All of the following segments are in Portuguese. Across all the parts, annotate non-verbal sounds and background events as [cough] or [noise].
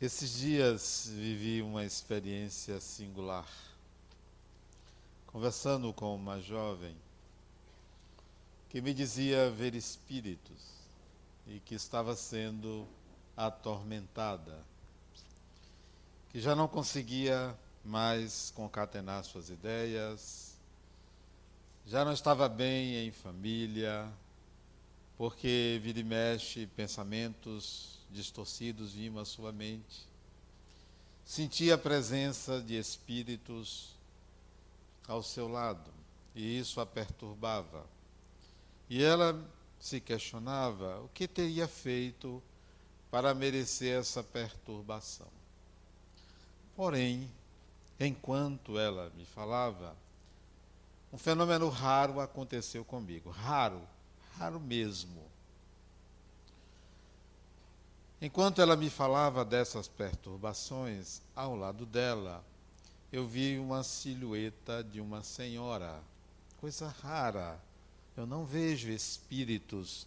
Esses dias vivi uma experiência singular. Conversando com uma jovem que me dizia ver espíritos e que estava sendo atormentada, que já não conseguia mais concatenar suas ideias, já não estava bem em família, porque vira e mexe pensamentos distorcidos vinham à sua mente. Sentia a presença de espíritos ao seu lado, e isso a perturbava. E ela se questionava o que teria feito para merecer essa perturbação. Porém, enquanto ela me falava, um fenômeno raro aconteceu comigo. Raro, raro mesmo. Enquanto ela me falava dessas perturbações, ao lado dela, eu vi uma silhueta de uma senhora. Coisa rara. Eu não vejo espíritos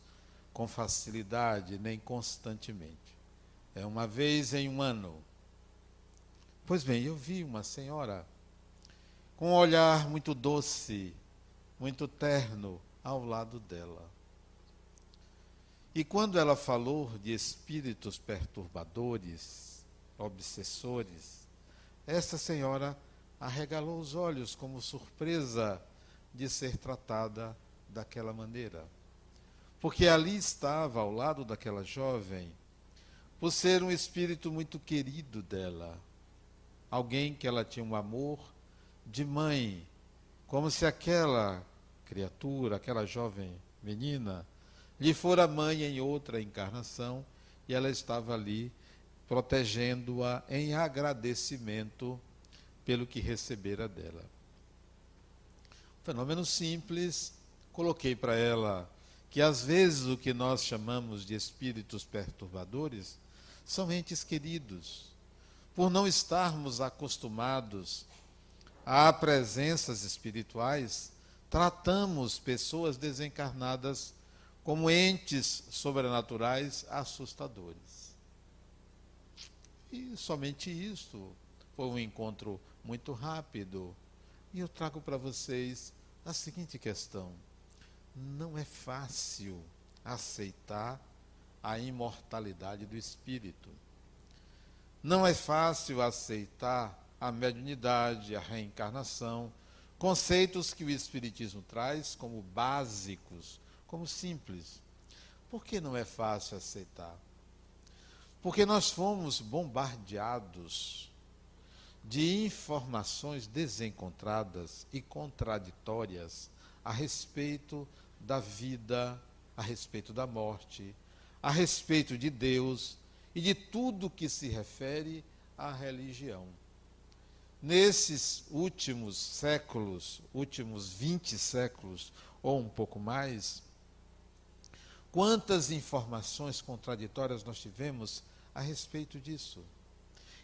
com facilidade nem constantemente. É uma vez em um ano. Pois bem, eu vi uma senhora com um olhar muito doce, muito terno ao lado dela. E quando ela falou de espíritos perturbadores, obsessores, essa senhora arregalou os olhos como surpresa de ser tratada daquela maneira. Porque ali estava, ao lado daquela jovem, por ser um espírito muito querido dela, alguém que ela tinha um amor de mãe, como se aquela criatura, aquela jovem menina, lhe fora mãe em outra encarnação e ela estava ali protegendo-a em agradecimento pelo que recebera dela. Fenômeno simples, coloquei para ela que às vezes o que nós chamamos de espíritos perturbadores são entes queridos. Por não estarmos acostumados a presenças espirituais, tratamos pessoas desencarnadas como entes sobrenaturais assustadores. E somente isso. Foi um encontro muito rápido. E eu trago para vocês a seguinte questão: não é fácil aceitar a imortalidade do espírito. Não é fácil aceitar a mediunidade, a reencarnação, conceitos que o Espiritismo traz como básicos como simples. Por que não é fácil aceitar? Porque nós fomos bombardeados de informações desencontradas e contraditórias a respeito da vida, a respeito da morte, a respeito de Deus e de tudo que se refere à religião. Nesses últimos séculos, últimos 20 séculos ou um pouco mais, Quantas informações contraditórias nós tivemos a respeito disso?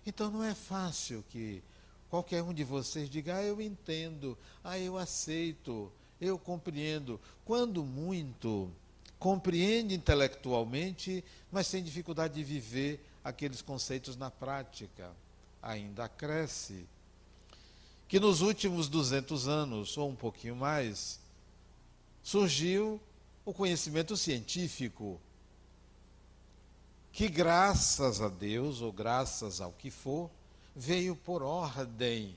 Então não é fácil que qualquer um de vocês diga, ah, eu entendo, ah, eu aceito, eu compreendo. Quando muito, compreende intelectualmente, mas tem dificuldade de viver aqueles conceitos na prática. Ainda cresce. Que nos últimos 200 anos, ou um pouquinho mais, surgiu o conhecimento científico, que graças a Deus, ou graças ao que for, veio por ordem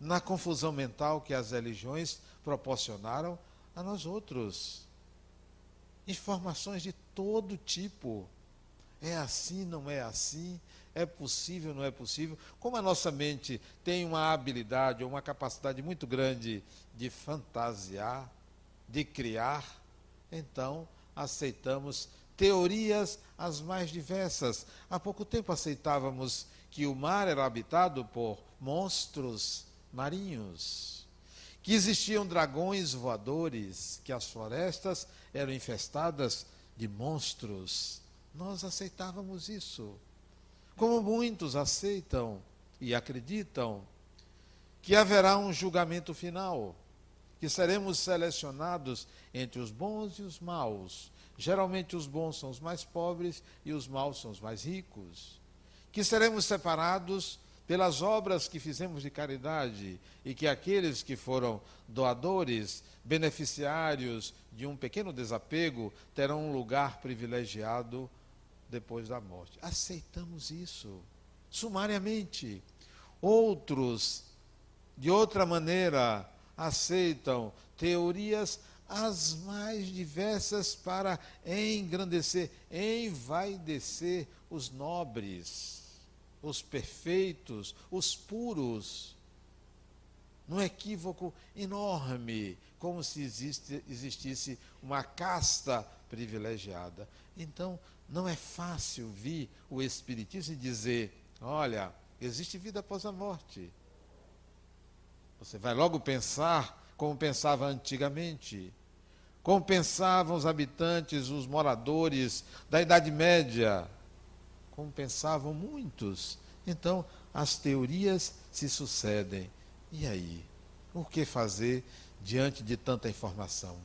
na confusão mental que as religiões proporcionaram a nós outros. Informações de todo tipo. É assim, não é assim? É possível, não é possível? Como a nossa mente tem uma habilidade ou uma capacidade muito grande de fantasiar, de criar, então aceitamos teorias as mais diversas. Há pouco tempo aceitávamos que o mar era habitado por monstros marinhos, que existiam dragões voadores, que as florestas eram infestadas de monstros. Nós aceitávamos isso. Como muitos aceitam e acreditam que haverá um julgamento final que seremos selecionados entre os bons e os maus. Geralmente os bons são os mais pobres e os maus são os mais ricos. que seremos separados pelas obras que fizemos de caridade e que aqueles que foram doadores, beneficiários de um pequeno desapego, terão um lugar privilegiado depois da morte. Aceitamos isso sumariamente. Outros, de outra maneira, aceitam teorias as mais diversas para engrandecer, envaidecer os nobres, os perfeitos, os puros. Num equívoco enorme, como se existe, existisse uma casta privilegiada. Então, não é fácil vir o Espiritismo e dizer: olha, existe vida após a morte. Você vai logo pensar como pensava antigamente, como pensavam os habitantes, os moradores da Idade Média, como pensavam muitos. Então, as teorias se sucedem. E aí? O que fazer diante de tanta informação?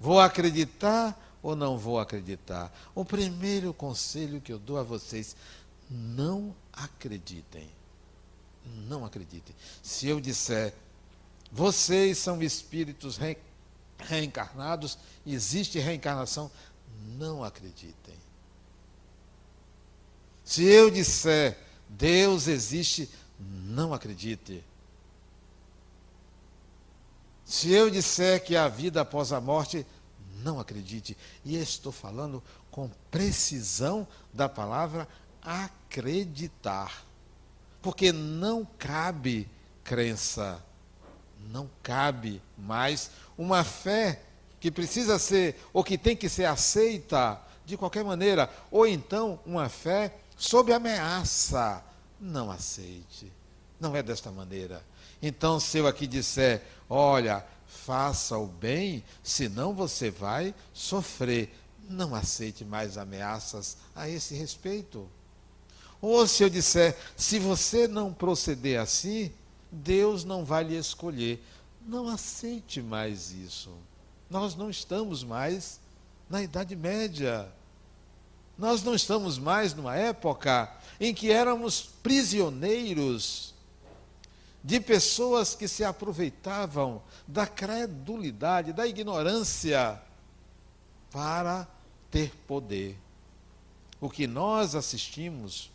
Vou acreditar ou não vou acreditar? O primeiro conselho que eu dou a vocês: não acreditem. Não acreditem. Se eu disser vocês são espíritos re, reencarnados, existe reencarnação. Não acreditem. Se eu disser Deus existe, não acredite. Se eu disser que há vida após a morte, não acredite. E estou falando com precisão da palavra acreditar. Porque não cabe crença não cabe mais uma fé que precisa ser, ou que tem que ser aceita de qualquer maneira, ou então uma fé sob ameaça. Não aceite. Não é desta maneira. Então, se eu aqui disser, olha, faça o bem, senão você vai sofrer. Não aceite mais ameaças a esse respeito. Ou se eu disser, se você não proceder assim, Deus não vai lhe escolher. Não aceite mais isso. Nós não estamos mais na Idade Média. Nós não estamos mais numa época em que éramos prisioneiros de pessoas que se aproveitavam da credulidade, da ignorância, para ter poder. O que nós assistimos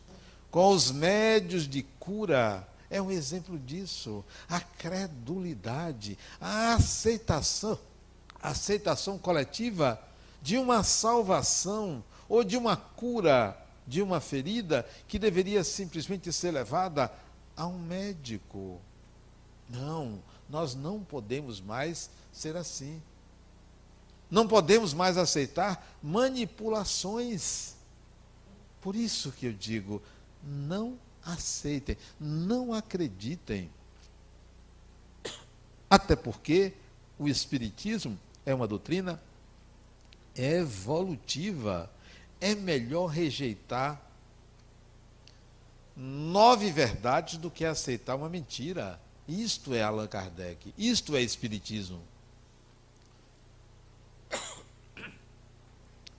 com os médios de cura é um exemplo disso. A credulidade, a aceitação, a aceitação coletiva de uma salvação ou de uma cura de uma ferida que deveria simplesmente ser levada a um médico. Não, nós não podemos mais ser assim. Não podemos mais aceitar manipulações. Por isso que eu digo, não aceitem, não acreditem. Até porque o Espiritismo é uma doutrina evolutiva. É melhor rejeitar nove verdades do que aceitar uma mentira. Isto é Allan Kardec, isto é Espiritismo.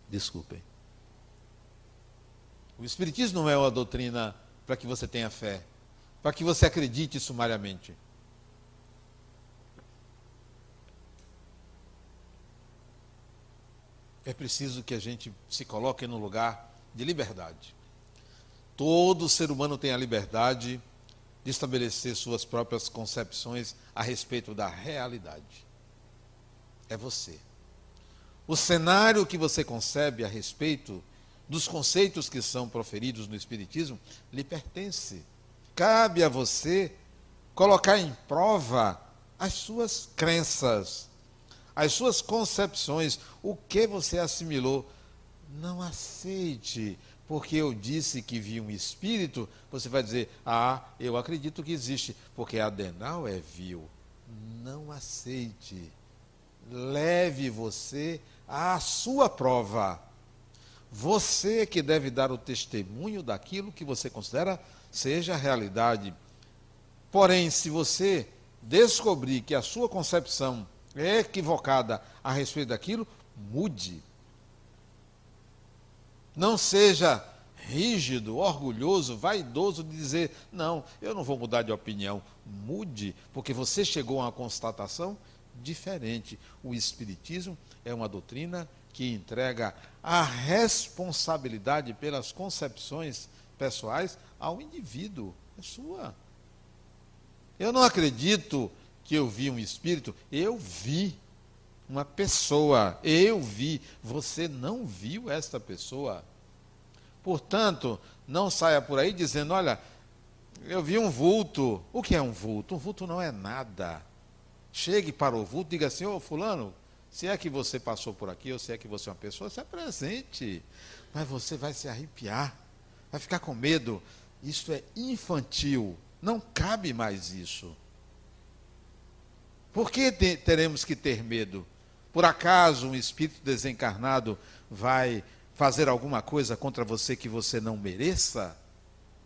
Desculpem. O Espiritismo não é uma doutrina para que você tenha fé, para que você acredite sumariamente. É preciso que a gente se coloque no lugar de liberdade. Todo ser humano tem a liberdade de estabelecer suas próprias concepções a respeito da realidade. É você. O cenário que você concebe a respeito dos conceitos que são proferidos no Espiritismo lhe pertence. Cabe a você colocar em prova as suas crenças, as suas concepções, o que você assimilou. Não aceite, porque eu disse que vi um espírito, você vai dizer, ah, eu acredito que existe, porque Adenal é vil. Não aceite. Leve você à sua prova. Você que deve dar o testemunho daquilo que você considera seja realidade. Porém, se você descobrir que a sua concepção é equivocada a respeito daquilo, mude. Não seja rígido, orgulhoso, vaidoso de dizer: não, eu não vou mudar de opinião. Mude, porque você chegou a uma constatação diferente. O Espiritismo é uma doutrina que entrega a responsabilidade pelas concepções pessoais ao indivíduo. É sua. Eu não acredito que eu vi um espírito, eu vi uma pessoa, eu vi, você não viu esta pessoa. Portanto, não saia por aí dizendo: olha, eu vi um vulto. O que é um vulto? Um vulto não é nada. Chegue para o vulto e diga assim: ô oh, Fulano, se é que você passou por aqui, ou se é que você é uma pessoa, se apresente. Mas você vai se arrepiar, vai ficar com medo. Isso é infantil. Não cabe mais isso. Por que teremos que ter medo? Por acaso um espírito desencarnado vai fazer alguma coisa contra você que você não mereça?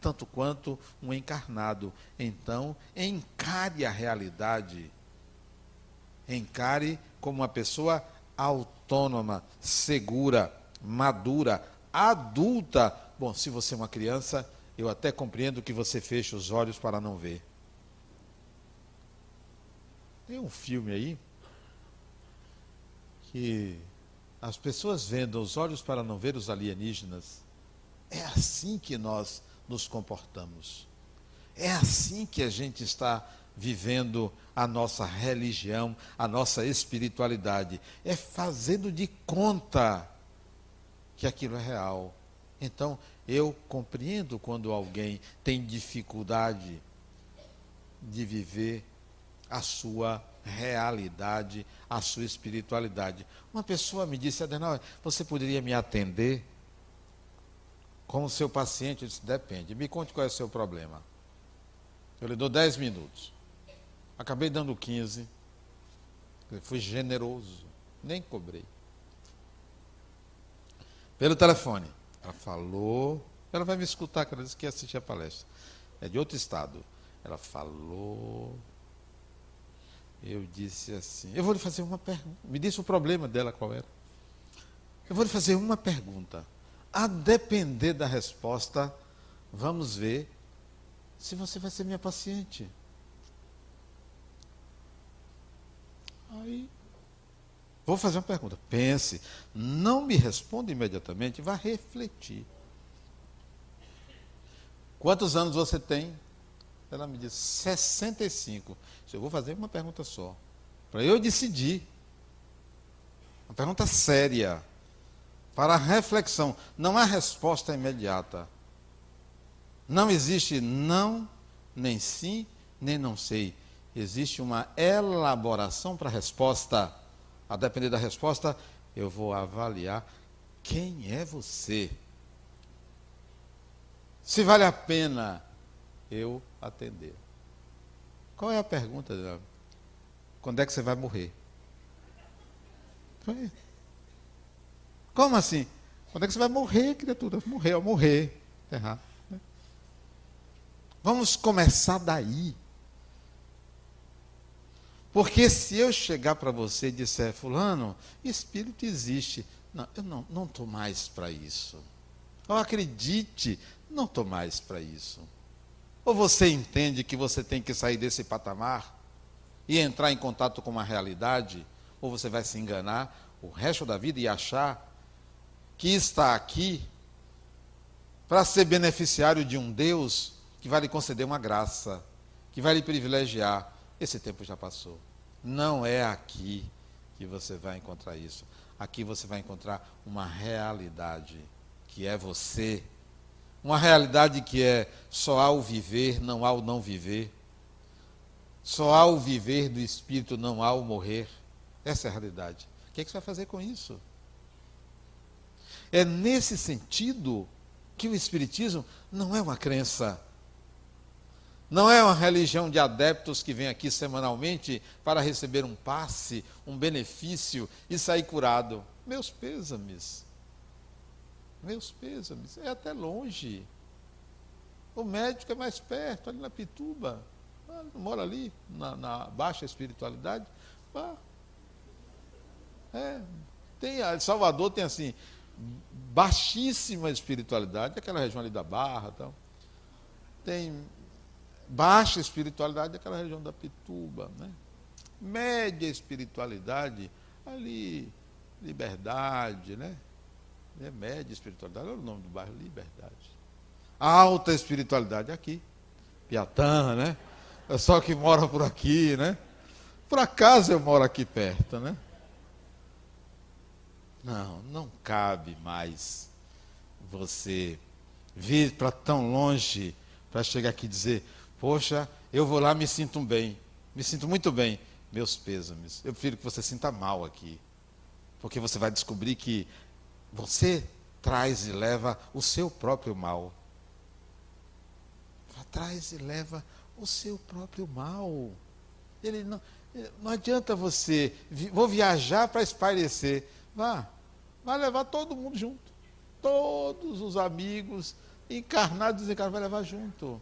Tanto quanto um encarnado. Então, encare a realidade. Encare como uma pessoa autônoma, segura, madura, adulta. Bom, se você é uma criança, eu até compreendo que você feche os olhos para não ver. Tem um filme aí que as pessoas vendo os olhos para não ver os alienígenas. É assim que nós nos comportamos. É assim que a gente está vivendo a nossa religião, a nossa espiritualidade. É fazendo de conta que aquilo é real. Então, eu compreendo quando alguém tem dificuldade de viver a sua realidade, a sua espiritualidade. Uma pessoa me disse, Adenal, você poderia me atender como seu paciente? Eu disse, depende. Me conte qual é o seu problema. Eu lhe dou 10 minutos. Acabei dando 15. Fui generoso. Nem cobrei. Pelo telefone. Ela falou. Ela vai me escutar, que ela disse que ia assistir a palestra. É de outro estado. Ela falou. Eu disse assim: Eu vou lhe fazer uma pergunta. Me disse o problema dela qual era. Eu vou lhe fazer uma pergunta. A depender da resposta, vamos ver se você vai ser minha paciente. Aí, vou fazer uma pergunta. Pense, não me responda imediatamente, vá refletir. Quantos anos você tem? Ela me disse, 65. Eu vou fazer uma pergunta só. Para eu decidir. Uma pergunta séria. Para reflexão. Não há resposta imediata. Não existe não, nem sim, nem não sei existe uma elaboração para a resposta. A depender da resposta, eu vou avaliar quem é você. Se vale a pena eu atender. Qual é a pergunta? Quando é que você vai morrer? Como assim? Quando é que você vai morrer, criatura? Morrer, morrer. Errar. Né? Vamos começar daí. Porque se eu chegar para você e disser, fulano, espírito existe. Não, eu não estou mais para isso. Ou acredite, não estou mais para isso. Ou você entende que você tem que sair desse patamar e entrar em contato com uma realidade, ou você vai se enganar o resto da vida e achar que está aqui para ser beneficiário de um Deus que vai lhe conceder uma graça, que vai lhe privilegiar. Esse tempo já passou. Não é aqui que você vai encontrar isso. Aqui você vai encontrar uma realidade que é você. Uma realidade que é só há o viver, não há o não viver. Só há o viver do espírito, não há o morrer. Essa é a realidade. O que, é que você vai fazer com isso? É nesse sentido que o Espiritismo não é uma crença não é uma religião de adeptos que vem aqui semanalmente para receber um passe, um benefício e sair curado. Meus pêsames. Meus pêsames. É até longe. O médico é mais perto, ali na Pituba. Ah, mora ali, na, na baixa espiritualidade. Ah. É. Tem, Salvador tem assim, baixíssima espiritualidade, aquela região ali da Barra, tal. tem baixa espiritualidade, aquela região da Pituba, né? média espiritualidade, ali, liberdade, né? É média espiritualidade, olha o nome do bairro, liberdade. Alta espiritualidade aqui, Piatã, né? É só que mora por aqui, né? Por acaso eu moro aqui perto, né? Não, não cabe mais você vir para tão longe para chegar aqui e dizer: Poxa, eu vou lá, me sinto bem, me sinto muito bem. Meus pêsames. Eu prefiro que você sinta mal aqui, porque você vai descobrir que você traz e leva o seu próprio mal. Traz e leva o seu próprio mal. Ele não, não adianta você, vou viajar para espairecer. Vá, vai levar todo mundo junto. Todos os amigos, encarnados e desencarnados, vai levar junto.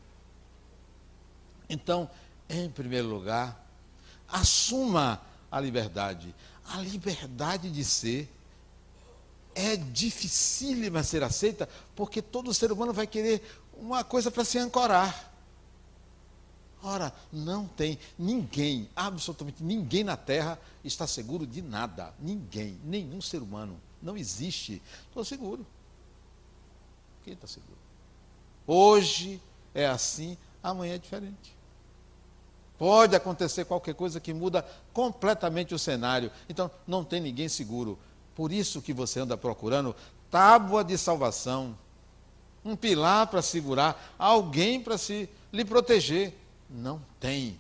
Então, em primeiro lugar, assuma a liberdade. A liberdade de ser é dificílima ser aceita, porque todo ser humano vai querer uma coisa para se ancorar. Ora, não tem ninguém, absolutamente ninguém na Terra está seguro de nada. Ninguém, nenhum ser humano. Não existe. Estou seguro. Quem está seguro? Hoje é assim, amanhã é diferente. Pode acontecer qualquer coisa que muda completamente o cenário. Então, não tem ninguém seguro. Por isso que você anda procurando tábua de salvação, um pilar para segurar, alguém para se lhe proteger. Não tem.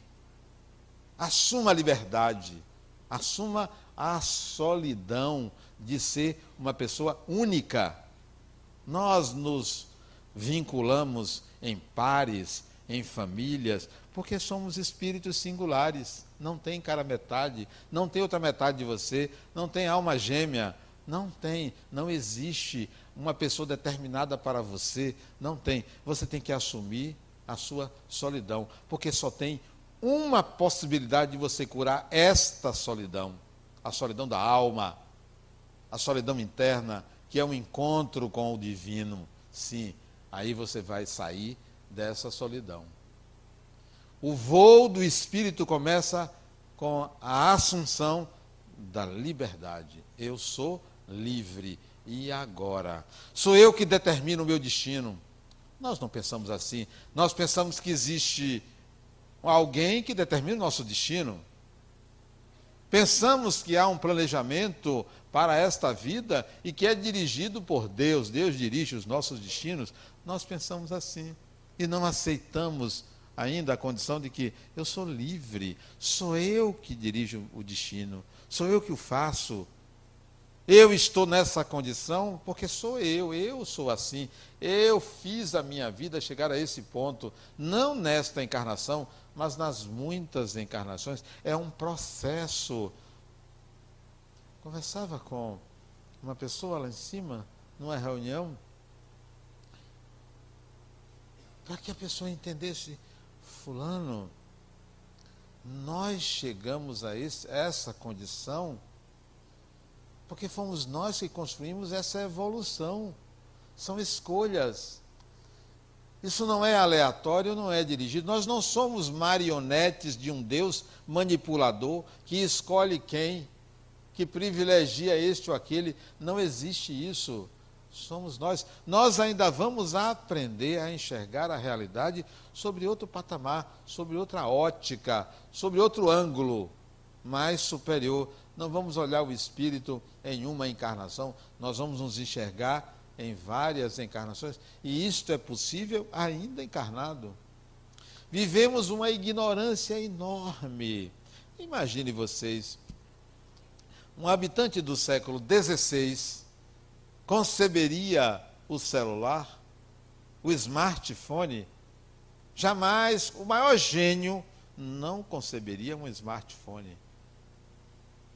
Assuma a liberdade, assuma a solidão de ser uma pessoa única. Nós nos vinculamos em pares, em famílias, porque somos espíritos singulares. Não tem cara metade, não tem outra metade de você, não tem alma gêmea, não tem, não existe uma pessoa determinada para você, não tem. Você tem que assumir a sua solidão, porque só tem uma possibilidade de você curar esta solidão, a solidão da alma, a solidão interna, que é um encontro com o divino. Sim, aí você vai sair dessa solidão. O voo do espírito começa com a assunção da liberdade. Eu sou livre. E agora? Sou eu que determino o meu destino. Nós não pensamos assim. Nós pensamos que existe alguém que determina o nosso destino. Pensamos que há um planejamento para esta vida e que é dirigido por Deus. Deus dirige os nossos destinos. Nós pensamos assim e não aceitamos ainda a condição de que eu sou livre, sou eu que dirijo o destino, sou eu que o faço. Eu estou nessa condição porque sou eu, eu sou assim. Eu fiz a minha vida chegar a esse ponto, não nesta encarnação, mas nas muitas encarnações. É um processo. Conversava com uma pessoa lá em cima, numa reunião, para que a pessoa entendesse, Fulano, nós chegamos a esse, essa condição porque fomos nós que construímos essa evolução. São escolhas. Isso não é aleatório, não é dirigido. Nós não somos marionetes de um Deus manipulador que escolhe quem, que privilegia este ou aquele. Não existe isso. Somos nós. Nós ainda vamos aprender a enxergar a realidade sobre outro patamar, sobre outra ótica, sobre outro ângulo mais superior não vamos olhar o espírito em uma encarnação, nós vamos nos enxergar em várias encarnações, e isto é possível ainda encarnado. Vivemos uma ignorância enorme. Imagine vocês, um habitante do século XVI conceberia o celular, o smartphone? Jamais o maior gênio não conceberia um smartphone.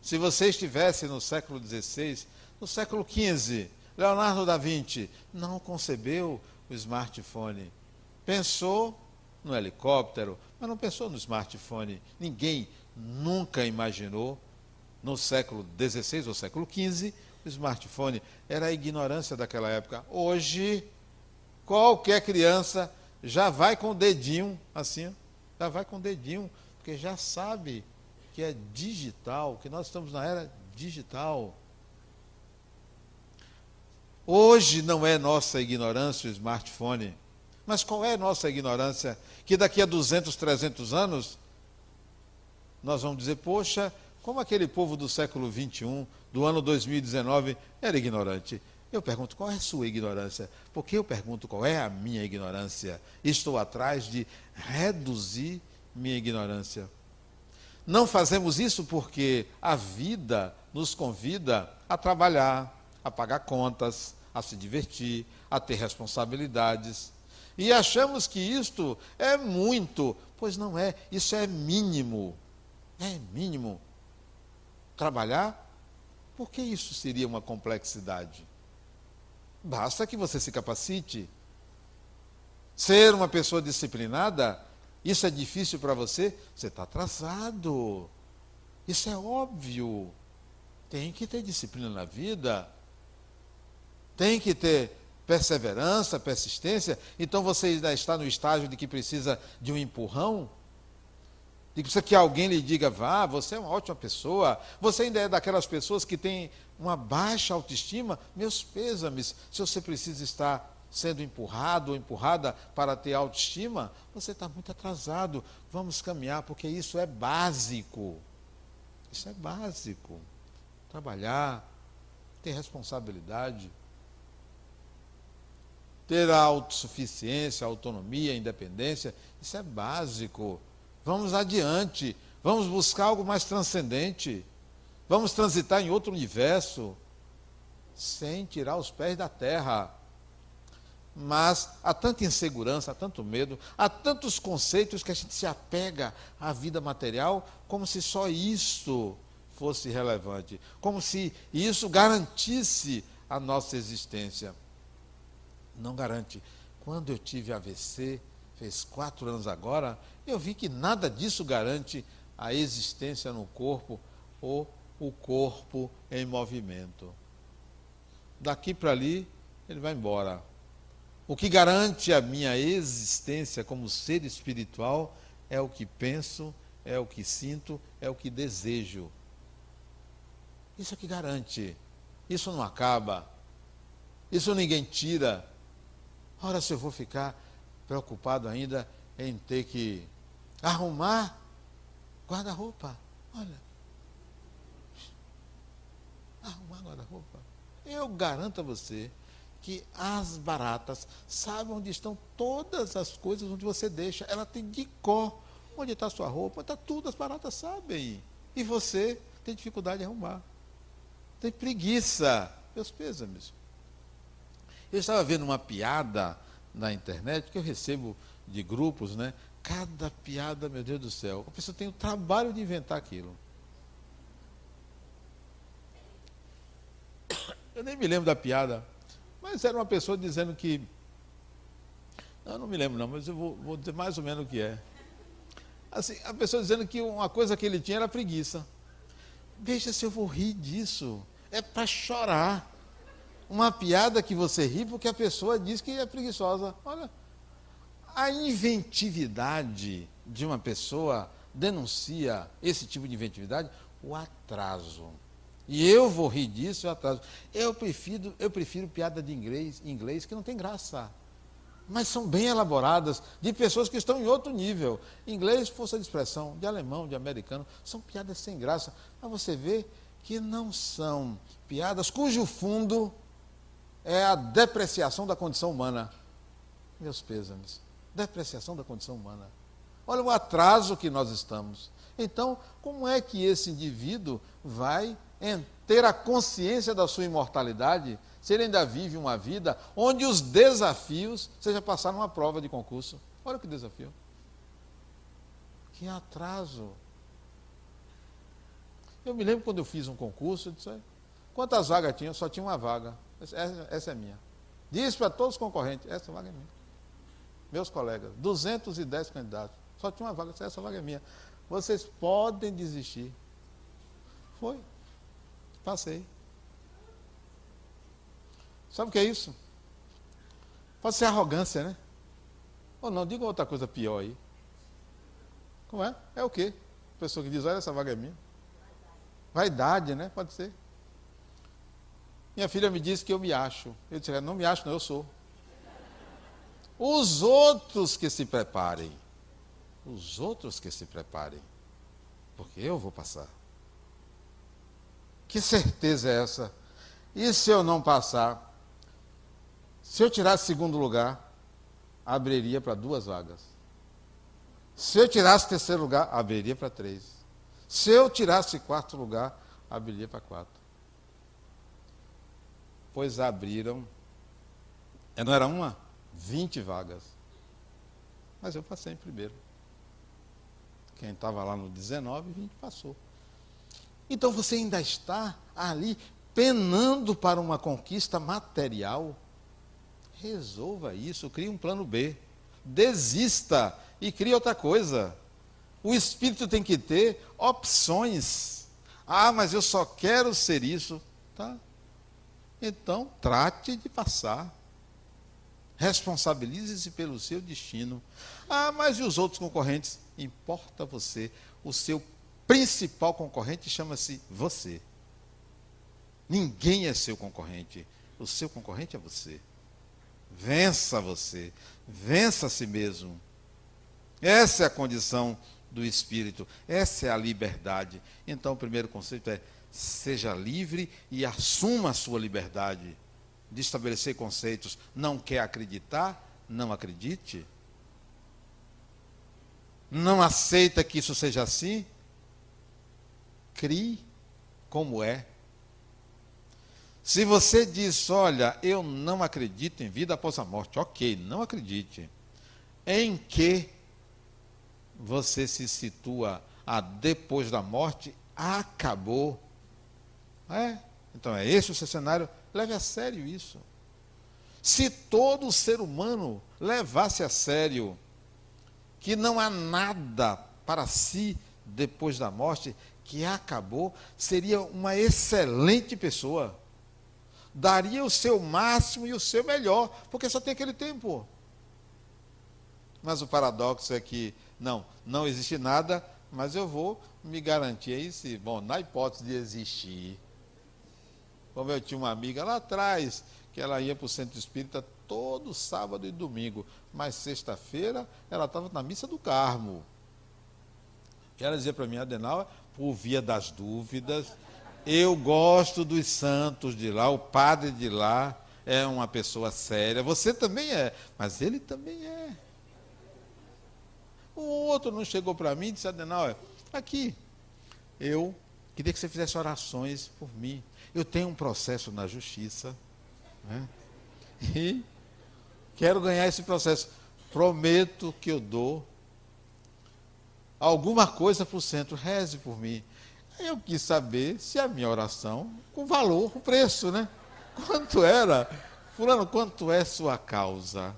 Se você estivesse no século XVI, no século XV, Leonardo da Vinci não concebeu o smartphone. Pensou no helicóptero, mas não pensou no smartphone. Ninguém nunca imaginou, no século XVI ou século XV, smartphone era a ignorância daquela época. Hoje, qualquer criança já vai com o dedinho assim, já vai com o dedinho, porque já sabe que é digital, que nós estamos na era digital. Hoje não é nossa ignorância o smartphone, mas qual é a nossa ignorância? Que daqui a 200, 300 anos, nós vamos dizer, poxa, como aquele povo do século 21, do ano 2019, era ignorante. Eu pergunto, qual é a sua ignorância? Porque eu pergunto, qual é a minha ignorância? Estou atrás de reduzir minha ignorância. Não fazemos isso porque a vida nos convida a trabalhar, a pagar contas, a se divertir, a ter responsabilidades. E achamos que isto é muito, pois não é, isso é mínimo. É mínimo trabalhar, por que isso seria uma complexidade? Basta que você se capacite. Ser uma pessoa disciplinada, isso é difícil para você? Você está atrasado. Isso é óbvio. Tem que ter disciplina na vida. Tem que ter perseverança, persistência. Então você ainda está no estágio de que precisa de um empurrão? Que precisa que alguém lhe diga, vá, você é uma ótima pessoa, você ainda é daquelas pessoas que têm uma baixa autoestima, meus pêsames, se você precisa estar sendo empurrado ou empurrada para ter autoestima, você está muito atrasado. Vamos caminhar, porque isso é básico. Isso é básico. Trabalhar, ter responsabilidade, ter autossuficiência, autonomia, independência, isso é básico. Vamos adiante, vamos buscar algo mais transcendente, vamos transitar em outro universo, sem tirar os pés da terra. Mas há tanta insegurança, há tanto medo, há tantos conceitos que a gente se apega à vida material como se só isso fosse relevante, como se isso garantisse a nossa existência. Não garante. Quando eu tive AVC, fez quatro anos agora, eu vi que nada disso garante a existência no corpo ou o corpo em movimento. Daqui para ali, ele vai embora. O que garante a minha existência como ser espiritual é o que penso, é o que sinto, é o que desejo. Isso é que garante. Isso não acaba. Isso ninguém tira. Ora, se eu vou ficar preocupado ainda em ter que arrumar guarda-roupa. Olha. Arrumar guarda-roupa. Eu garanto a você que as baratas sabem onde estão todas as coisas onde você deixa. Ela tem de cor. Onde está sua roupa? Está tudo, as baratas sabem. E você tem dificuldade de arrumar. Tem preguiça. Meus pêsames. Eu estava vendo uma piada na internet, que eu recebo de grupos, né? Cada piada, meu Deus do céu. A pessoa tem o trabalho de inventar aquilo. Eu nem me lembro da piada, mas era uma pessoa dizendo que. Eu não me lembro, não, mas eu vou, vou dizer mais ou menos o que é. Assim, a pessoa dizendo que uma coisa que ele tinha era preguiça. Veja se eu vou rir disso. É para chorar uma piada que você ri porque a pessoa diz que é preguiçosa. Olha, a inventividade de uma pessoa denuncia esse tipo de inventividade, o atraso. E eu vou rir disso, o atraso. Eu prefiro, eu prefiro piada de inglês, inglês que não tem graça. Mas são bem elaboradas, de pessoas que estão em outro nível. Inglês, força de expressão, de alemão, de americano, são piadas sem graça. Mas você vê que não são piadas cujo fundo é a depreciação da condição humana. Meus pêsames. Depreciação da condição humana. Olha o atraso que nós estamos. Então, como é que esse indivíduo vai ter a consciência da sua imortalidade se ele ainda vive uma vida onde os desafios seja passar numa prova de concurso? Olha que desafio. Que atraso. Eu me lembro quando eu fiz um concurso, eu disse, quantas vagas tinha? Só tinha uma vaga. Essa, essa é minha. Diz para todos os concorrentes, essa vaga é minha. Meus colegas, 210 candidatos. Só tinha uma vaga, essa vaga é minha. Vocês podem desistir. Foi. Passei. Sabe o que é isso? Pode ser arrogância, né? Ou não, diga outra coisa pior aí. Como é? É o quê? A pessoa que diz, olha, essa vaga é minha. Vaidade, né? Pode ser. Minha filha me disse que eu me acho. Eu disse, não me acho, não, eu sou. Os outros que se preparem. Os outros que se preparem. Porque eu vou passar. Que certeza é essa? E se eu não passar? Se eu tirasse segundo lugar, abriria para duas vagas. Se eu tirasse terceiro lugar, abriria para três. Se eu tirasse quarto lugar, abriria para quatro. Pois abriram, não era uma? 20 vagas. Mas eu passei em primeiro. Quem estava lá no 19, 20 passou. Então você ainda está ali penando para uma conquista material. Resolva isso, crie um plano B. Desista e crie outra coisa. O espírito tem que ter opções. Ah, mas eu só quero ser isso. Tá? Então, trate de passar. Responsabilize-se pelo seu destino. Ah, mas e os outros concorrentes? Importa você. O seu principal concorrente chama-se você. Ninguém é seu concorrente. O seu concorrente é você. Vença você. Vença a si mesmo. Essa é a condição do espírito. Essa é a liberdade. Então, o primeiro conceito é: seja livre e assuma a sua liberdade de estabelecer conceitos. Não quer acreditar? Não acredite. Não aceita que isso seja assim? Crie como é. Se você diz, olha, eu não acredito em vida após a morte, ok, não acredite. Em que você se situa a depois da morte, acabou. É? Então é esse o seu cenário Leve a sério isso. Se todo ser humano levasse a sério que não há nada para si depois da morte, que acabou, seria uma excelente pessoa. Daria o seu máximo e o seu melhor, porque só tem aquele tempo. Mas o paradoxo é que, não, não existe nada, mas eu vou me garantir aí se, bom, na hipótese de existir, como eu tinha uma amiga lá atrás, que ela ia para o centro espírita todo sábado e domingo, mas sexta-feira ela estava na missa do Carmo. E ela dizia para mim, Adenauer, por via das dúvidas, eu gosto dos santos de lá, o padre de lá é uma pessoa séria, você também é, mas ele também é. O outro não chegou para mim e disse, Adenauer, aqui, eu queria que você fizesse orações por mim. Eu tenho um processo na justiça. Né? E [laughs] quero ganhar esse processo. Prometo que eu dou alguma coisa para o centro. Reze por mim. Eu quis saber se a minha oração, com valor, o preço, né? Quanto era? Fulano, quanto é sua causa?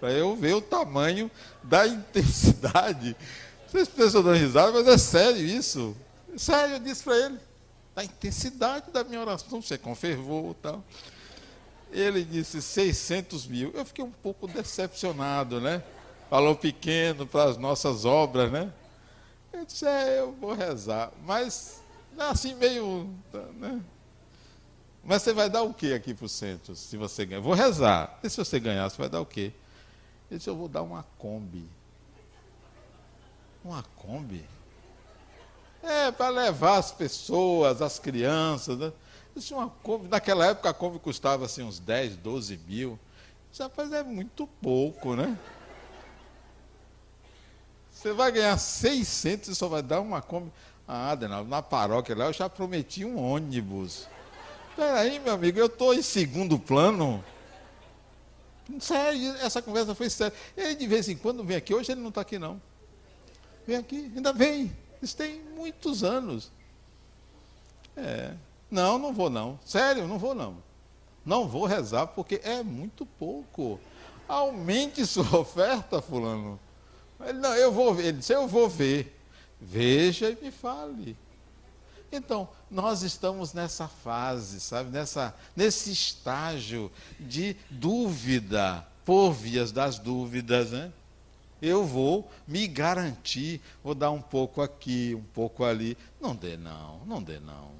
Para eu ver o tamanho da intensidade. Vocês pensam dando risada, mas é sério isso. Sério, eu disse para ele da intensidade da minha oração, você com fervor e tal. Ele disse 600 mil. Eu fiquei um pouco decepcionado, né? Falou pequeno para as nossas obras, né? Eu disse, é, eu vou rezar. Mas, assim, meio. Né? Mas você vai dar o que aqui para o centro, se você ganhar? Vou rezar. E se você ganhar, você vai dar o quê? Ele disse, eu vou dar uma Kombi. Uma Kombi? É, para levar as pessoas, as crianças. Né? Isso uma Kombi, naquela época a Kombi custava assim, uns 10, 12 mil. Isso, rapaz, é muito pouco, né? Você vai ganhar 600 e só vai dar uma Kombi. Ah, Adenal, na paróquia lá eu já prometi um ônibus. Peraí, meu amigo, eu estou em segundo plano. Sério, essa conversa foi séria. Ele de vez em quando vem aqui, hoje ele não está aqui não. Vem aqui, ainda vem. Isso tem muitos anos. É. Não, não vou não. Sério, não vou não. Não vou rezar porque é muito pouco. Aumente sua [laughs] oferta, fulano. Ele, não, eu vou ver. Ele disse, eu vou ver. Veja e me fale. Então, nós estamos nessa fase, sabe, nessa, nesse estágio de dúvida, por vias das dúvidas, né? Eu vou me garantir, vou dar um pouco aqui, um pouco ali. Não dê não, não dê não.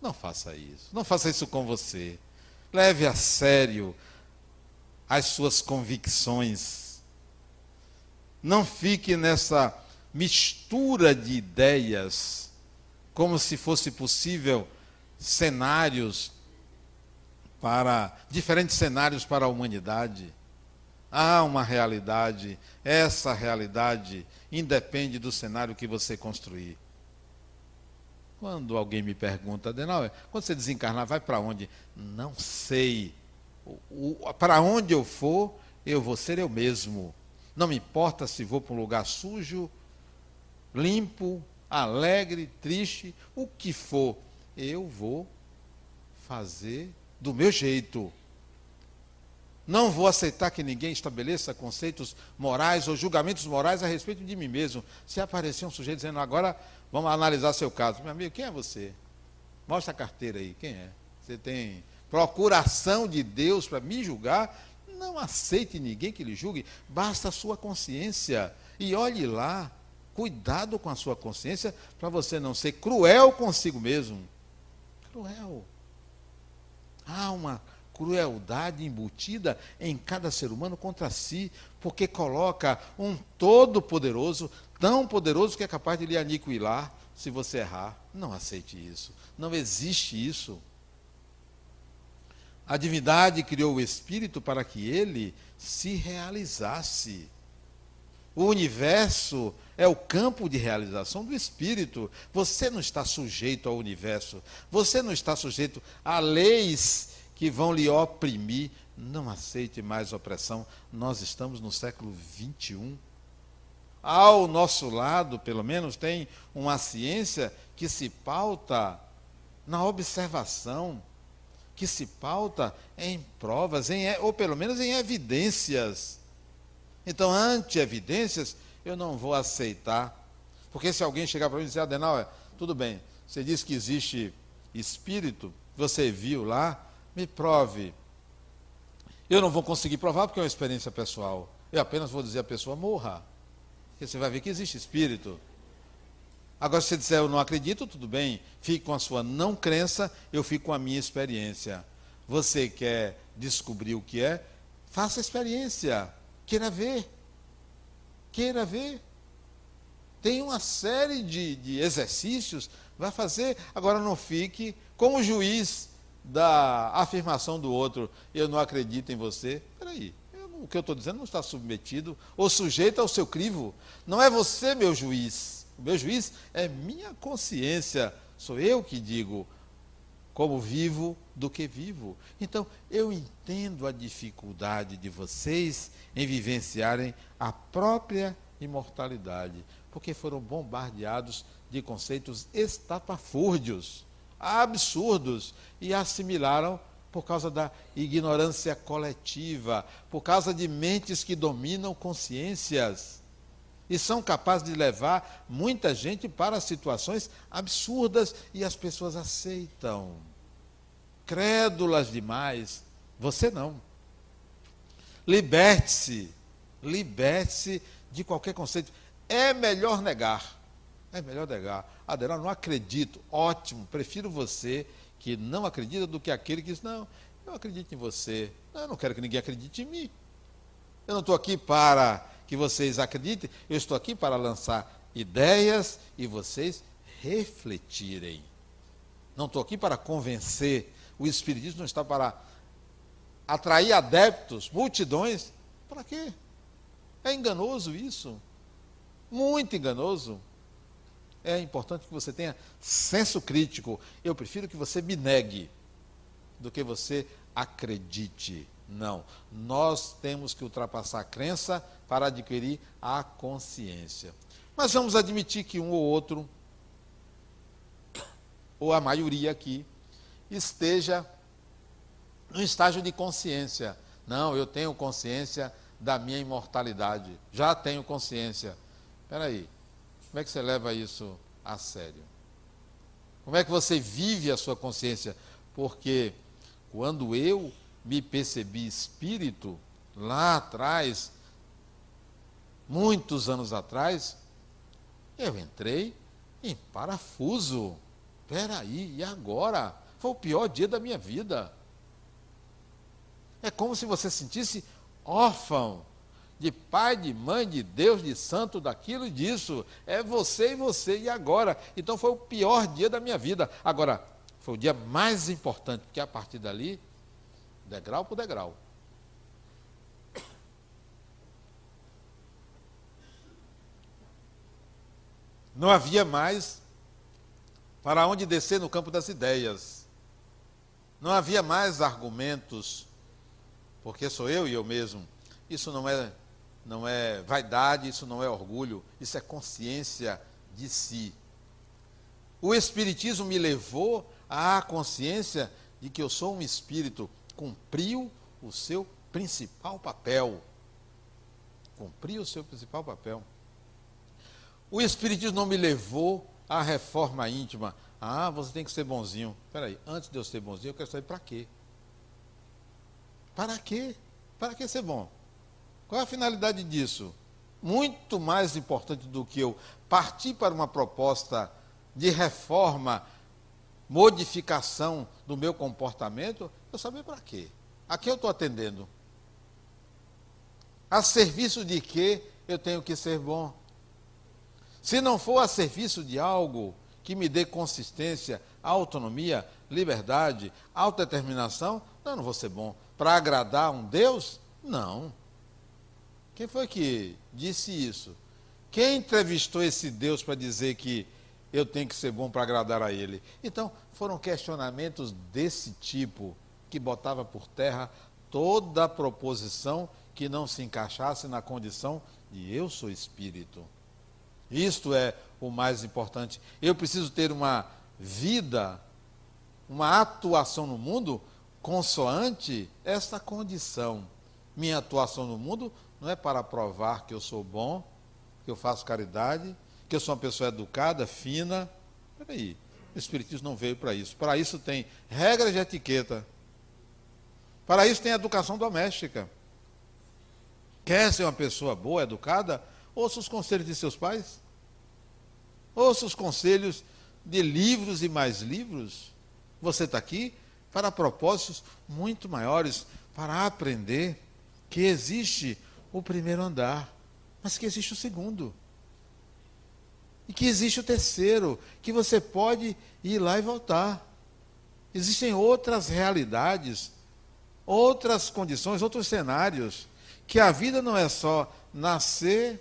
Não faça isso. Não faça isso com você. Leve a sério as suas convicções. Não fique nessa mistura de ideias, como se fosse possível cenários para diferentes cenários para a humanidade. Há uma realidade, essa realidade independe do cenário que você construir. Quando alguém me pergunta, Adenauer, quando você desencarnar, vai para onde? Não sei. Para onde eu for, eu vou ser eu mesmo. Não me importa se vou para um lugar sujo, limpo, alegre, triste, o que for, eu vou fazer do meu jeito. Não vou aceitar que ninguém estabeleça conceitos morais ou julgamentos morais a respeito de mim mesmo. Se aparecer um sujeito dizendo, agora vamos analisar seu caso. Meu amigo, quem é você? Mostra a carteira aí, quem é? Você tem procuração de Deus para me julgar? Não aceite ninguém que lhe julgue, basta a sua consciência. E olhe lá, cuidado com a sua consciência para você não ser cruel consigo mesmo. Cruel. Há uma crueldade embutida em cada ser humano contra si, porque coloca um todo-poderoso, tão poderoso que é capaz de lhe aniquilar se você errar. Não aceite isso. Não existe isso. A divindade criou o espírito para que ele se realizasse. O universo é o campo de realização do espírito. Você não está sujeito ao universo. Você não está sujeito a leis que vão lhe oprimir. Não aceite mais opressão. Nós estamos no século 21. Ao nosso lado, pelo menos, tem uma ciência que se pauta na observação, que se pauta em provas, em, ou pelo menos em evidências. Então, ante evidências, eu não vou aceitar. Porque se alguém chegar para mim e dizer, Adenal, tudo bem, você disse que existe espírito, você viu lá, me prove. Eu não vou conseguir provar porque é uma experiência pessoal. Eu apenas vou dizer à pessoa, morra. Porque você vai ver que existe espírito. Agora, se você disser eu não acredito, tudo bem. Fique com a sua não crença, eu fico com a minha experiência. Você quer descobrir o que é? Faça a experiência. Queira ver. Queira ver. Tem uma série de, de exercícios. Vai fazer. Agora não fique como juiz da afirmação do outro, eu não acredito em você. Peraí, eu, o que eu estou dizendo não está submetido ou sujeito ao seu crivo. Não é você meu juiz. O meu juiz é minha consciência. Sou eu que digo como vivo do que vivo. Então, eu entendo a dificuldade de vocês em vivenciarem a própria imortalidade, porque foram bombardeados de conceitos estapafúrdios absurdos e assimilaram por causa da ignorância coletiva, por causa de mentes que dominam consciências e são capazes de levar muita gente para situações absurdas e as pessoas aceitam. Crédulas demais, você não. Liberte-se, liberte-se de qualquer conceito. É melhor negar. É melhor negar. Adenal, não acredito. Ótimo, prefiro você que não acredita do que aquele que diz, não, eu acredito em você. Não, eu não quero que ninguém acredite em mim. Eu não estou aqui para que vocês acreditem, eu estou aqui para lançar ideias e vocês refletirem. Não estou aqui para convencer. O Espiritismo não está para atrair adeptos, multidões. Para quê? É enganoso isso. Muito enganoso é importante que você tenha senso crítico. Eu prefiro que você me negue do que você acredite. Não. Nós temos que ultrapassar a crença para adquirir a consciência. Mas vamos admitir que um ou outro, ou a maioria aqui, esteja no estágio de consciência. Não, eu tenho consciência da minha imortalidade. Já tenho consciência. Espera aí. Como é que você leva isso a sério? Como é que você vive a sua consciência? Porque quando eu me percebi espírito, lá atrás, muitos anos atrás, eu entrei em parafuso. Peraí, e agora? Foi o pior dia da minha vida. É como se você sentisse órfão de pai, de mãe, de Deus, de santo, daquilo e disso. É você e você e agora. Então foi o pior dia da minha vida. Agora, foi o dia mais importante, porque a partir dali, degrau por degrau. Não havia mais para onde descer no campo das ideias. Não havia mais argumentos, porque sou eu e eu mesmo. Isso não é não é vaidade, isso não é orgulho, isso é consciência de si. O Espiritismo me levou à consciência de que eu sou um espírito, cumpriu o seu principal papel. Cumpriu o seu principal papel. O Espiritismo não me levou à reforma íntima. Ah, você tem que ser bonzinho. Espera aí, antes de eu ser bonzinho, eu quero saber para quê? Para quê? Para que ser bom? Qual é a finalidade disso? Muito mais importante do que eu partir para uma proposta de reforma, modificação do meu comportamento, eu saber para quê? A quem eu estou atendendo? A serviço de que eu tenho que ser bom? Se não for a serviço de algo que me dê consistência, autonomia, liberdade, autodeterminação, eu não vou ser bom. Para agradar um Deus? Não. Quem foi que disse isso? Quem entrevistou esse Deus para dizer que eu tenho que ser bom para agradar a Ele? Então, foram questionamentos desse tipo que botava por terra toda a proposição que não se encaixasse na condição de eu sou espírito. Isto é o mais importante. Eu preciso ter uma vida, uma atuação no mundo consoante esta condição. Minha atuação no mundo não é para provar que eu sou bom, que eu faço caridade, que eu sou uma pessoa educada, fina. Peraí, o Espiritismo não veio para isso. Para isso tem regras de etiqueta. Para isso tem educação doméstica. Quer ser uma pessoa boa, educada? Ouça os conselhos de seus pais. Ouça os conselhos de livros e mais livros. Você está aqui para propósitos muito maiores, para aprender que existe o primeiro andar, mas que existe o segundo. E que existe o terceiro, que você pode ir lá e voltar. Existem outras realidades, outras condições, outros cenários, que a vida não é só nascer,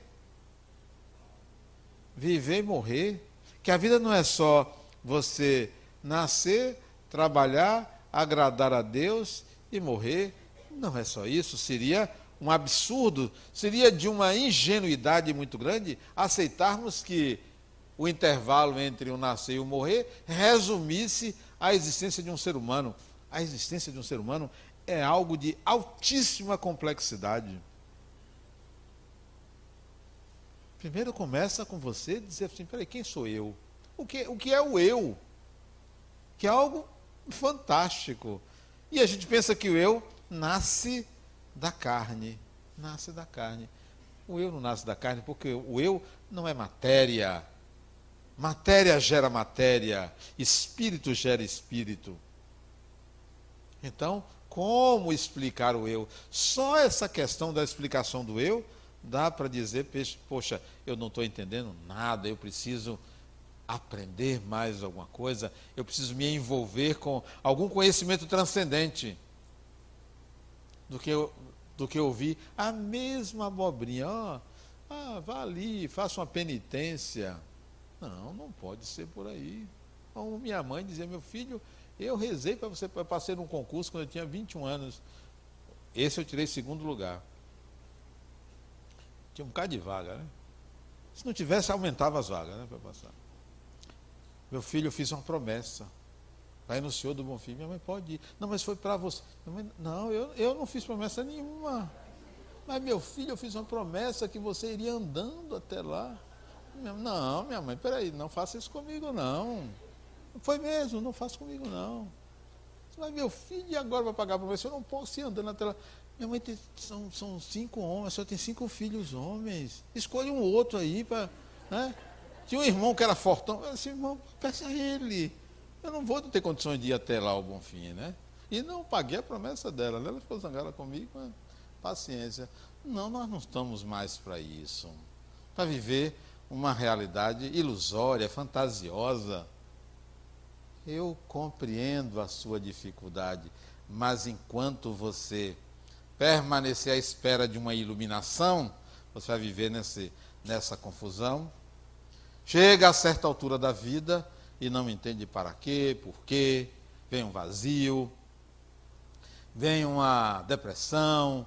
viver e morrer, que a vida não é só você nascer, trabalhar, agradar a Deus e morrer. Não é só isso, seria um absurdo, seria de uma ingenuidade muito grande aceitarmos que o intervalo entre o nascer e o morrer resumisse a existência de um ser humano. A existência de um ser humano é algo de altíssima complexidade. Primeiro começa com você dizer assim, peraí, quem sou eu? O que, o que é o eu? Que é algo fantástico. E a gente pensa que o eu nasce da carne. Nasce da carne. O eu não nasce da carne porque o eu não é matéria. Matéria gera matéria, espírito gera espírito. Então, como explicar o eu? Só essa questão da explicação do eu dá para dizer, poxa, eu não estou entendendo nada, eu preciso aprender mais alguma coisa, eu preciso me envolver com algum conhecimento transcendente do que eu, do que ouvir a mesma abobrinha. Oh, ah, vá ali, faça uma penitência. Não, não pode ser por aí. Como minha mãe dizia, meu filho, eu rezei para você, eu passei num concurso quando eu tinha 21 anos. Esse eu tirei segundo lugar. Tinha um bocado de vaga, né? Se não tivesse, aumentava as vagas, né, para passar. Meu filho, eu fiz uma promessa. Vai no Senhor do Bom Fim. Minha mãe pode ir. Não, mas foi para você. Mãe, não, eu, eu não fiz promessa nenhuma. Mas meu filho, eu fiz uma promessa que você iria andando até lá. Não, minha mãe, peraí, não faça isso comigo, não. Foi mesmo, não faça comigo não. Vai, meu filho, agora vai pagar para você? Eu não posso ir andando na tela. Minha mãe tem, são, são cinco homens, só tem cinco filhos homens. Escolhe um outro aí para. Né? Tinha um irmão que era fortão. Eu disse, irmão, peça a ele. Eu não vou ter condições de ir até lá o Bonfim, né? E não paguei a promessa dela. Ela ficou zangada comigo, mas paciência. Não, nós não estamos mais para isso. Para viver uma realidade ilusória, fantasiosa. Eu compreendo a sua dificuldade, mas enquanto você permanecer à espera de uma iluminação, você vai viver nesse, nessa confusão. Chega a certa altura da vida e não entende para quê, por quê, vem um vazio, vem uma depressão,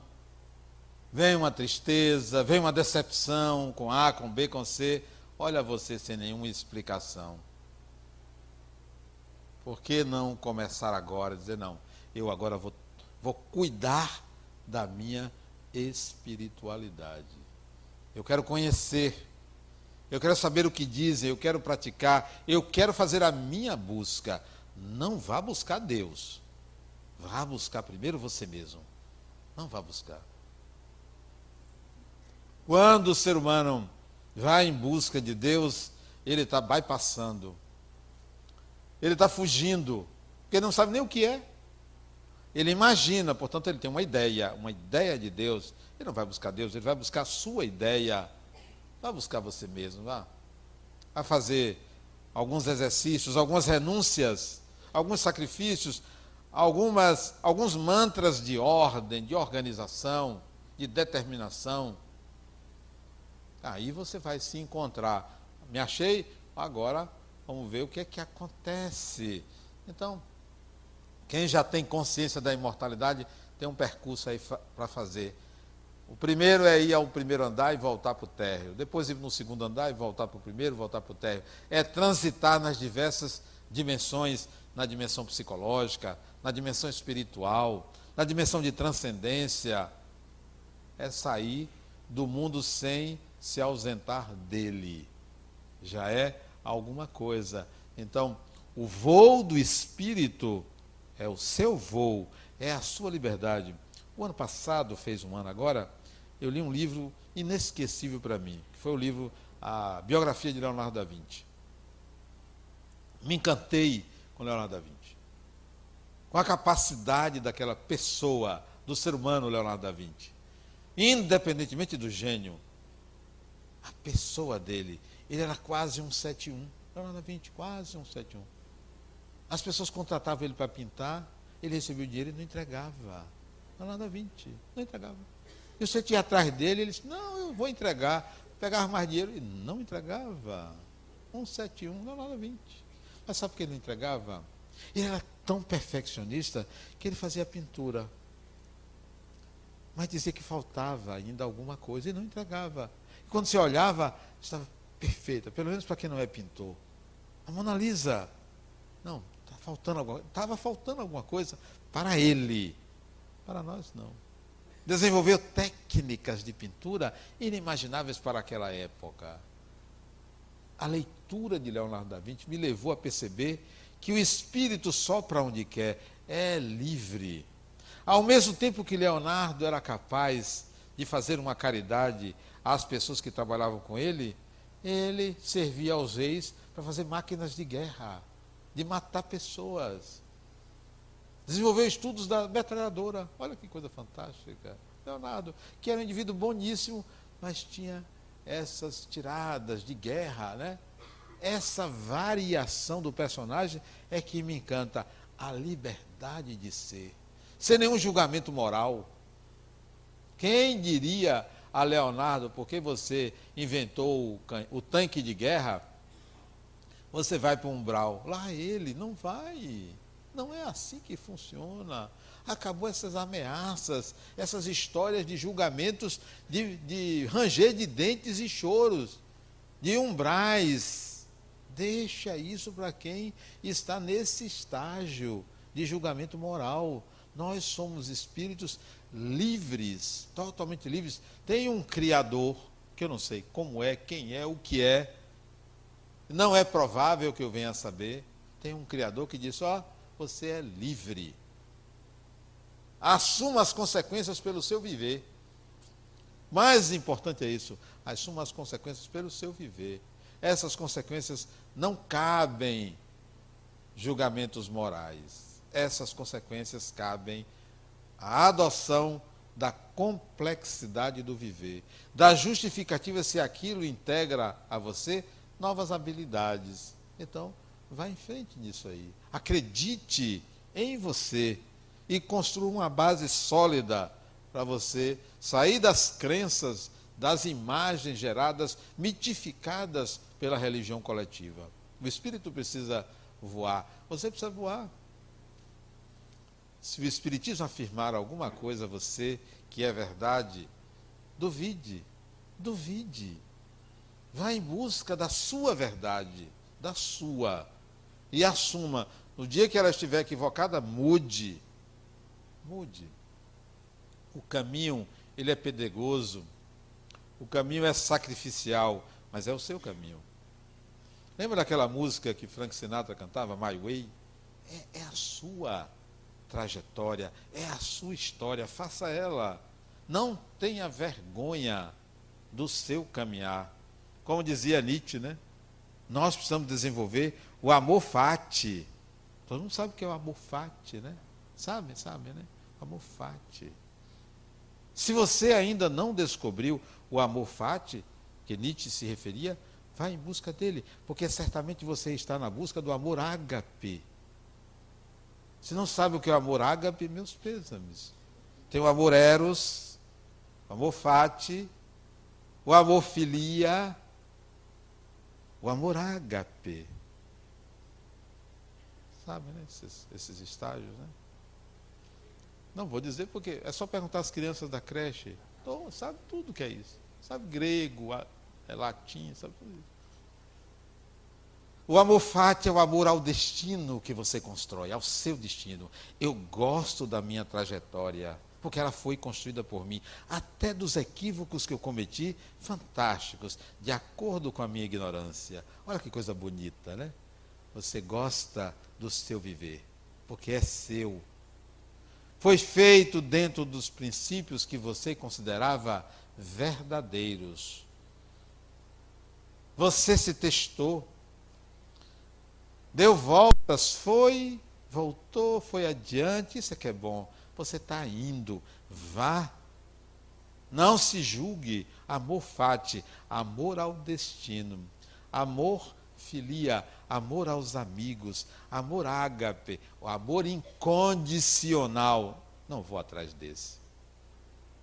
vem uma tristeza, vem uma decepção com A, com B, com C. Olha você sem nenhuma explicação. Por que não começar agora a dizer, não, eu agora vou, vou cuidar da minha espiritualidade. Eu quero conhecer, eu quero saber o que dizem, eu quero praticar, eu quero fazer a minha busca. Não vá buscar Deus. Vá buscar primeiro você mesmo. Não vá buscar. Quando o ser humano vai em busca de Deus, ele está bypassando ele está fugindo, porque não sabe nem o que é. Ele imagina, portanto, ele tem uma ideia, uma ideia de Deus. Ele não vai buscar Deus, ele vai buscar a sua ideia. Vai buscar você mesmo, vá. Vai fazer alguns exercícios, algumas renúncias, alguns sacrifícios, algumas, alguns mantras de ordem, de organização, de determinação. Aí você vai se encontrar. Me achei, agora Vamos ver o que é que acontece. Então, quem já tem consciência da imortalidade tem um percurso aí para fazer. O primeiro é ir ao primeiro andar e voltar para o térreo. Depois ir no segundo andar e voltar para o primeiro, voltar para o térreo. É transitar nas diversas dimensões, na dimensão psicológica, na dimensão espiritual, na dimensão de transcendência. É sair do mundo sem se ausentar dele. Já é alguma coisa. Então, o voo do espírito é o seu voo, é a sua liberdade. O ano passado, fez um ano agora, eu li um livro inesquecível para mim, que foi o livro A Biografia de Leonardo da Vinci. Me encantei com Leonardo da Vinci. Com a capacidade daquela pessoa, do ser humano Leonardo da Vinci. Independentemente do gênio, a pessoa dele ele era quase um 71. Leonardo da Vinci, quase um 71. As pessoas contratavam ele para pintar, ele recebia o dinheiro e não entregava. Leonardo da Vinci, não entregava. E você tinha atrás dele, ele disse, não, eu vou entregar. Pegava mais dinheiro e não entregava. 171, Leonardo da Vinci. Mas sabe por que ele não entregava? Ele era tão perfeccionista que ele fazia pintura. Mas dizia que faltava ainda alguma coisa e não entregava. E quando você olhava, estava perfeita, pelo menos para quem não é pintor. A Mona Lisa, não, tá faltando estava faltando alguma coisa para ele. Para nós não. Desenvolveu técnicas de pintura inimagináveis para aquela época. A leitura de Leonardo da Vinci me levou a perceber que o espírito sopra onde quer, é livre. Ao mesmo tempo que Leonardo era capaz de fazer uma caridade às pessoas que trabalhavam com ele, ele servia aos reis para fazer máquinas de guerra, de matar pessoas. Desenvolveu estudos da metralhadora. Olha que coisa fantástica. Leonardo, que era um indivíduo boníssimo, mas tinha essas tiradas de guerra, né? Essa variação do personagem é que me encanta. A liberdade de ser. Sem nenhum julgamento moral. Quem diria a Leonardo, porque você inventou o, tanque de guerra, você vai para o umbral. Lá ele, não vai. Não é assim que funciona. Acabou essas ameaças, essas histórias de julgamentos, de, de ranger de dentes e choros, de umbrais. Deixa isso para quem está nesse estágio de julgamento moral. Nós somos espíritos livres, totalmente livres. Tem um Criador, que eu não sei como é, quem é, o que é. Não é provável que eu venha a saber. tem um Criador que diz: Ó, oh, você é livre. Assuma as consequências pelo seu viver. Mais importante é isso: assuma as consequências pelo seu viver. Essas consequências não cabem julgamentos morais. Essas consequências cabem à adoção da complexidade do viver, da justificativa se aquilo integra a você novas habilidades. Então, vá em frente nisso aí. Acredite em você e construa uma base sólida para você sair das crenças, das imagens geradas, mitificadas pela religião coletiva. O espírito precisa voar. Você precisa voar. Se o Espiritismo afirmar alguma coisa a você que é verdade, duvide, duvide. Vá em busca da sua verdade, da sua. E assuma. No dia que ela estiver equivocada, mude. Mude. O caminho, ele é pedregoso. O caminho é sacrificial, mas é o seu caminho. Lembra daquela música que Frank Sinatra cantava, My Way? É, é a sua trajetória, é a sua história, faça ela. Não tenha vergonha do seu caminhar. Como dizia Nietzsche, né? Nós precisamos desenvolver o amor fati. Todo mundo sabe o que é o amor fati, né? Sabe, sabe, né? Amor fati. Se você ainda não descobriu o amor fati, que Nietzsche se referia, vá em busca dele, porque certamente você está na busca do amor ágape. Se não sabe o que é o amor ágape, meus pêsames. Tem o amor eros, o amor fati, o amor filia, o amor ágape. Sabe, né? Esses, esses estágios, né? Não vou dizer porque é só perguntar às crianças da creche. Então, sabe tudo que é isso. Sabe grego, é latim, sabe tudo isso. O amor fati é o amor ao destino que você constrói, ao seu destino. Eu gosto da minha trajetória, porque ela foi construída por mim, até dos equívocos que eu cometi, fantásticos, de acordo com a minha ignorância. Olha que coisa bonita, né? Você gosta do seu viver, porque é seu. Foi feito dentro dos princípios que você considerava verdadeiros. Você se testou Deu voltas, foi, voltou, foi adiante. Isso é que é bom. Você está indo, vá. Não se julgue. Amor fati, amor ao destino. Amor filia, amor aos amigos, amor ágape, o amor incondicional. Não vou atrás desse.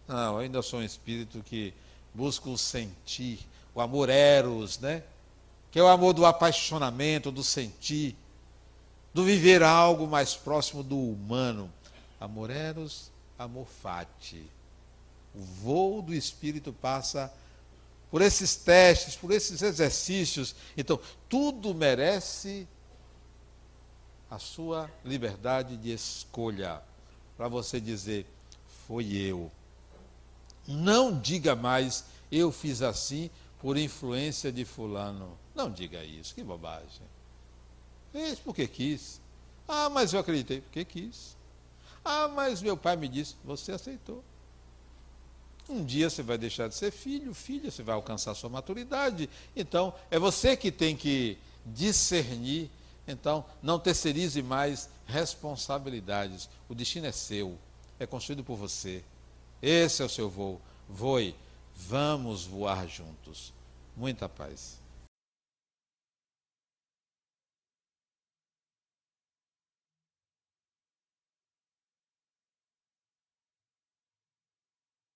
Não, eu ainda sou um espírito que busca o sentir, o amor eros, né? que é o amor do apaixonamento, do sentir, do viver algo mais próximo do humano. Amor eros, amor fati. O voo do espírito passa por esses testes, por esses exercícios. Então, tudo merece a sua liberdade de escolha para você dizer: foi eu. Não diga mais, eu fiz assim por influência de Fulano. Não diga isso, que bobagem. Fez porque quis. Ah, mas eu acreditei porque quis. Ah, mas meu pai me disse, você aceitou. Um dia você vai deixar de ser filho, filha, você vai alcançar sua maturidade. Então, é você que tem que discernir. Então, não terceirize mais responsabilidades. O destino é seu, é construído por você. Esse é o seu voo. Voe, vamos voar juntos. Muita paz.